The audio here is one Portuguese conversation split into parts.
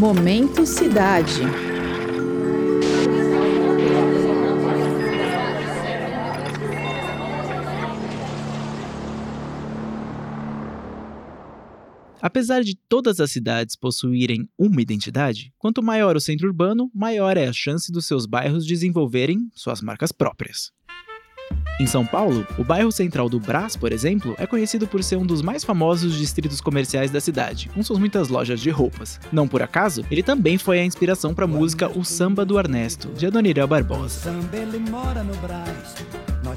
Momento Cidade. Apesar de todas as cidades possuírem uma identidade, quanto maior o centro urbano, maior é a chance dos seus bairros desenvolverem suas marcas próprias. Em São Paulo, o bairro central do Brás, por exemplo, é conhecido por ser um dos mais famosos distritos comerciais da cidade, com suas muitas lojas de roupas. Não por acaso, ele também foi a inspiração para a música O Samba do Ernesto, de Adoniran Barbosa.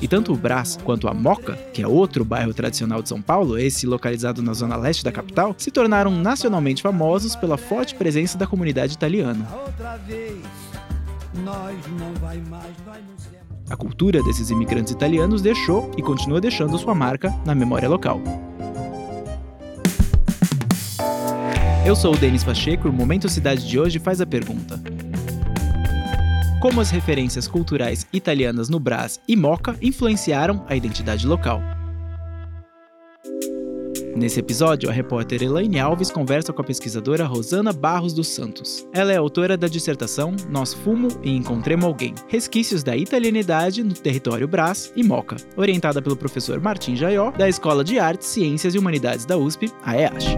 E tanto o Brás quanto a Moca, que é outro bairro tradicional de São Paulo, esse localizado na zona leste da capital, se tornaram nacionalmente famosos pela forte presença da comunidade italiana. A cultura desses imigrantes italianos deixou e continua deixando sua marca na memória local. Eu sou o Denis Pacheco e o Momento Cidade de hoje faz a pergunta: Como as referências culturais italianas no Brás e Moca influenciaram a identidade local? Nesse episódio, a repórter Elaine Alves conversa com a pesquisadora Rosana Barros dos Santos. Ela é autora da dissertação Nós Fumo e Encontremos Alguém, resquícios da italianidade no território Brás e Moca, orientada pelo professor Martim Jaió, da Escola de Artes, Ciências e Humanidades da USP, a EASH.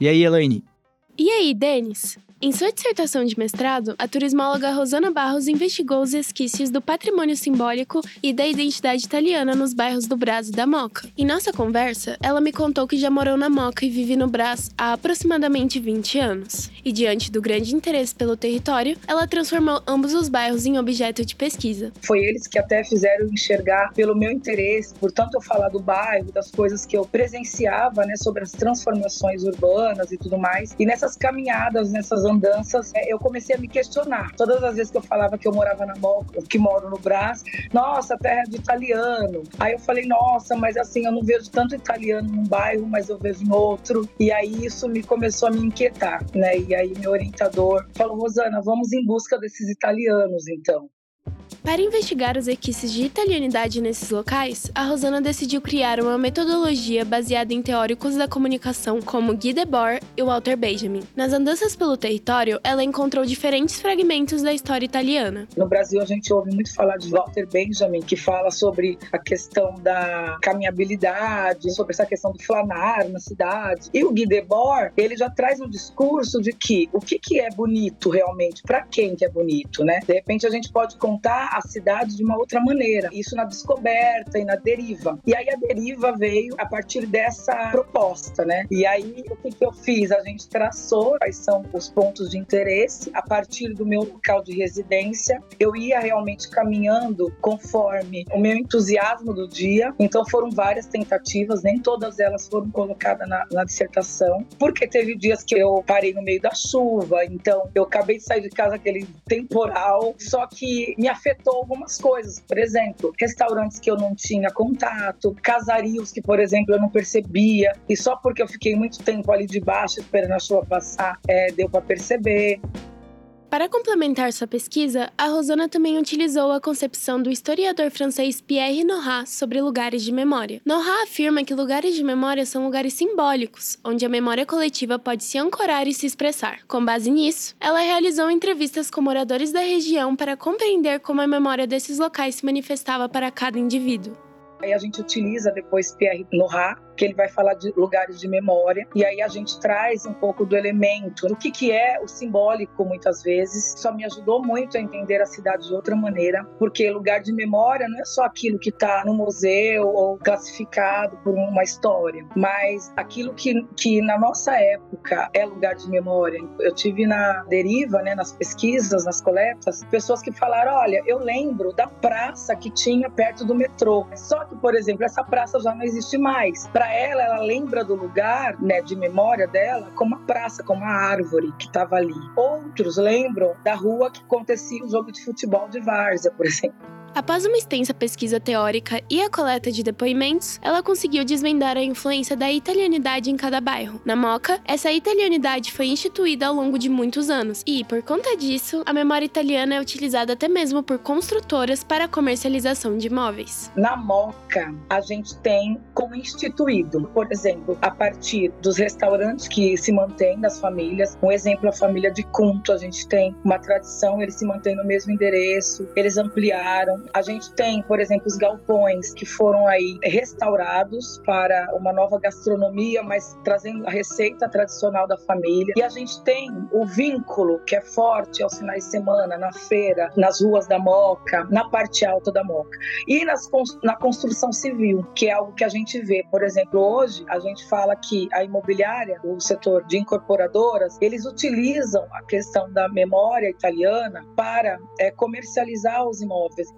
E aí, Elaine? E aí, Denis? Em sua dissertação de mestrado, a turismóloga Rosana Barros investigou os resquícios do patrimônio simbólico e da identidade italiana nos bairros do Brás e da Moca. Em nossa conversa, ela me contou que já morou na Moca e vive no Brás há aproximadamente 20 anos. E diante do grande interesse pelo território, ela transformou ambos os bairros em objeto de pesquisa. Foi eles que até fizeram enxergar pelo meu interesse, portanto eu falar do bairro, das coisas que eu presenciava, né, sobre as transformações urbanas e tudo mais. E nessas caminhadas, nessas andanças, é, eu comecei a me questionar. Todas as vezes que eu falava que eu morava na Moca, que moro no Brás, nossa, terra de italiano. Aí eu falei, nossa, mas assim, eu não vejo tanto italiano num bairro, mas eu vejo em outro. E aí isso me começou a me inquietar, né? E aí meu orientador falou, Rosana, vamos em busca desses italianos, então. Para investigar os requisitos de italianidade nesses locais, a Rosana decidiu criar uma metodologia baseada em teóricos da comunicação como Guy Debord e Walter Benjamin. Nas andanças pelo território, ela encontrou diferentes fragmentos da história italiana. No Brasil, a gente ouve muito falar de Walter Benjamin, que fala sobre a questão da caminhabilidade, sobre essa questão do flanar na cidade. E o Guy Debord, ele já traz um discurso de que o que, que é bonito realmente, para quem que é bonito, né? De repente, a gente pode contar a cidade de uma outra maneira. Isso na descoberta e na deriva. E aí a deriva veio a partir dessa proposta, né? E aí o que, que eu fiz? A gente traçou quais são os pontos de interesse a partir do meu local de residência. Eu ia realmente caminhando conforme o meu entusiasmo do dia. Então foram várias tentativas, nem todas elas foram colocadas na, na dissertação, porque teve dias que eu parei no meio da chuva, então eu acabei de sair de casa aquele temporal, só que me afetou algumas coisas. Por exemplo, restaurantes que eu não tinha contato, casarios que, por exemplo, eu não percebia. E só porque eu fiquei muito tempo ali debaixo esperando a chuva passar, é, deu para perceber. Para complementar sua pesquisa, a Rosana também utilizou a concepção do historiador francês Pierre Nora sobre lugares de memória. Nora afirma que lugares de memória são lugares simbólicos, onde a memória coletiva pode se ancorar e se expressar. Com base nisso, ela realizou entrevistas com moradores da região para compreender como a memória desses locais se manifestava para cada indivíduo. Aí a gente utiliza depois Pierre Nora que ele vai falar de lugares de memória. E aí a gente traz um pouco do elemento, do que, que é o simbólico, muitas vezes. Isso me ajudou muito a entender a cidade de outra maneira, porque lugar de memória não é só aquilo que está no museu ou classificado por uma história, mas aquilo que, que na nossa época é lugar de memória. Eu tive na deriva, né, nas pesquisas, nas coletas, pessoas que falaram: olha, eu lembro da praça que tinha perto do metrô. Só que, por exemplo, essa praça já não existe mais. Para ela, ela lembra do lugar, né, de memória dela, como a praça, como a árvore que estava ali. Outros lembram da rua que acontecia o jogo de futebol de várzea, por exemplo. Após uma extensa pesquisa teórica e a coleta de depoimentos, ela conseguiu desvendar a influência da italianidade em cada bairro. Na Moca, essa italianidade foi instituída ao longo de muitos anos, e, por conta disso, a memória italiana é utilizada até mesmo por construtoras para a comercialização de imóveis. Na Moca, a gente tem como instituído, por exemplo, a partir dos restaurantes que se mantêm das famílias. Um exemplo, a família de Cunto, a gente tem uma tradição, eles se mantêm no mesmo endereço, eles ampliaram, a gente tem, por exemplo, os galpões que foram aí restaurados para uma nova gastronomia, mas trazendo a receita tradicional da família. E a gente tem o vínculo que é forte aos finais de semana, na feira, nas ruas da Moca, na parte alta da Moca. E nas, na construção civil, que é algo que a gente vê. Por exemplo, hoje a gente fala que a imobiliária, o setor de incorporadoras, eles utilizam a questão da memória italiana para é, comercializar os imóveis.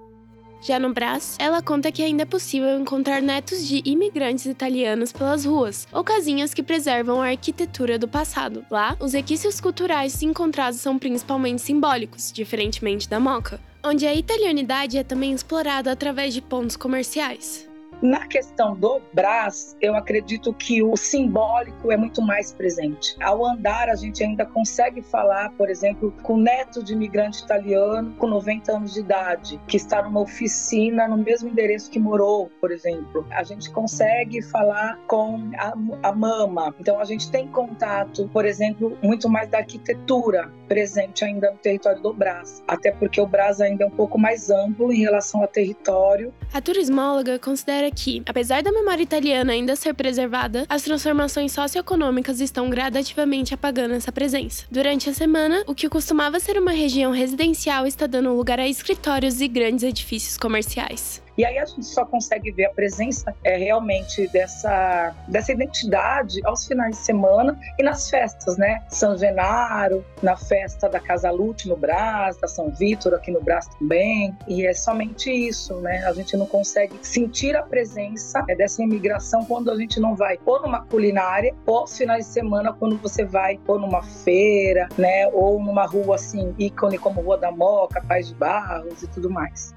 Já no Brás, ela conta que ainda é possível encontrar netos de imigrantes italianos pelas ruas, ou casinhas que preservam a arquitetura do passado. Lá, os requisitos culturais encontrados são principalmente simbólicos, diferentemente da Moca, onde a italianidade é também explorada através de pontos comerciais. Na questão do Brás, eu acredito que o simbólico é muito mais presente. Ao andar, a gente ainda consegue falar, por exemplo, com o neto de imigrante italiano com 90 anos de idade, que está numa oficina no mesmo endereço que morou, por exemplo. A gente consegue falar com a, a mama. Então, a gente tem contato, por exemplo, muito mais da arquitetura presente ainda no território do Brás. Até porque o Brás ainda é um pouco mais amplo em relação ao território. A turismóloga considera que, apesar da memória italiana ainda ser preservada, as transformações socioeconômicas estão gradativamente apagando essa presença. Durante a semana, o que costumava ser uma região residencial está dando lugar a escritórios e grandes edifícios comerciais. E aí a gente só consegue ver a presença é, realmente dessa, dessa identidade aos finais de semana e nas festas, né? São Genaro, na festa da Casa Lute no Brás, da São Vítor aqui no Brás também. E é somente isso, né? A gente não consegue sentir a presença é, dessa imigração quando a gente não vai ou numa culinária ou aos finais de semana quando você vai ou numa feira, né? Ou numa rua assim, ícone como Rua da Moca, Paz de Barros e tudo mais.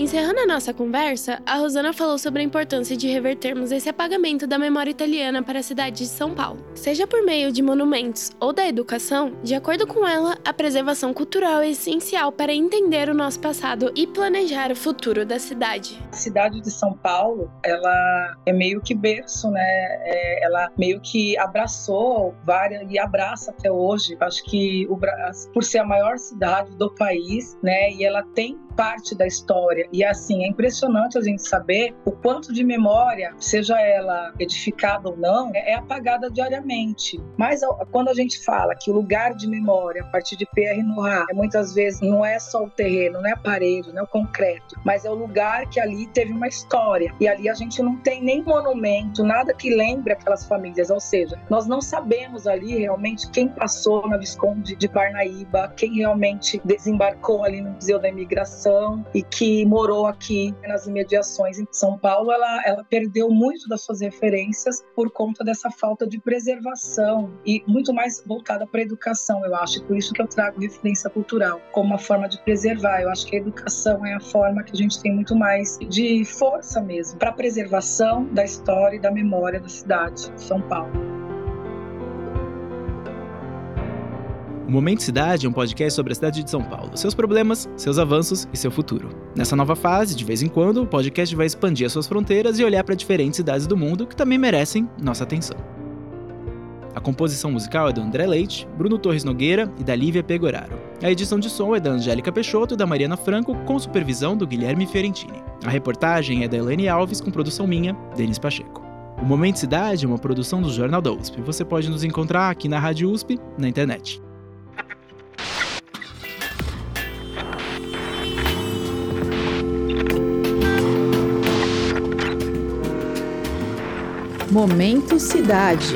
Encerrando a nossa conversa, a Rosana falou sobre a importância de revertermos esse apagamento da memória italiana para a cidade de São Paulo. Seja por meio de monumentos ou da educação, de acordo com ela, a preservação cultural é essencial para entender o nosso passado e planejar o futuro da cidade. A cidade de São Paulo, ela é meio que berço, né? É, ela meio que abraçou várias e abraça até hoje. Acho que o, por ser a maior cidade do país, né? E ela tem parte da história. E assim, é impressionante a gente saber o quanto de memória, seja ela edificada ou não, é apagada diariamente. Mas quando a gente fala que o lugar de memória, a partir de Pierre Nora, muitas vezes não é só o terreno, não é a parede, não é o concreto, mas é o lugar que ali teve uma história. E ali a gente não tem nem monumento, nada que lembre aquelas famílias. Ou seja, nós não sabemos ali realmente quem passou na Visconde de Parnaíba, quem realmente desembarcou ali no Museu da Imigração e que morou aqui nas imediações em São Paulo, ela, ela perdeu muito das suas referências por conta dessa falta de preservação e muito mais voltada para a educação, eu acho. Por isso que eu trago referência cultural como uma forma de preservar. Eu acho que a educação é a forma que a gente tem muito mais de força mesmo para a preservação da história e da memória da cidade de São Paulo. O Momento Cidade é um podcast sobre a cidade de São Paulo, seus problemas, seus avanços e seu futuro. Nessa nova fase, de vez em quando, o podcast vai expandir as suas fronteiras e olhar para diferentes cidades do mundo que também merecem nossa atenção. A composição musical é do André Leite, Bruno Torres Nogueira e da Lívia Pegoraro. A edição de som é da Angélica Peixoto e da Mariana Franco, com supervisão do Guilherme Fiorentini. A reportagem é da Elaine Alves, com produção minha, Denis Pacheco. O Momento Cidade é uma produção do Jornal da USP. Você pode nos encontrar aqui na Rádio USP, na internet. Momento Cidade.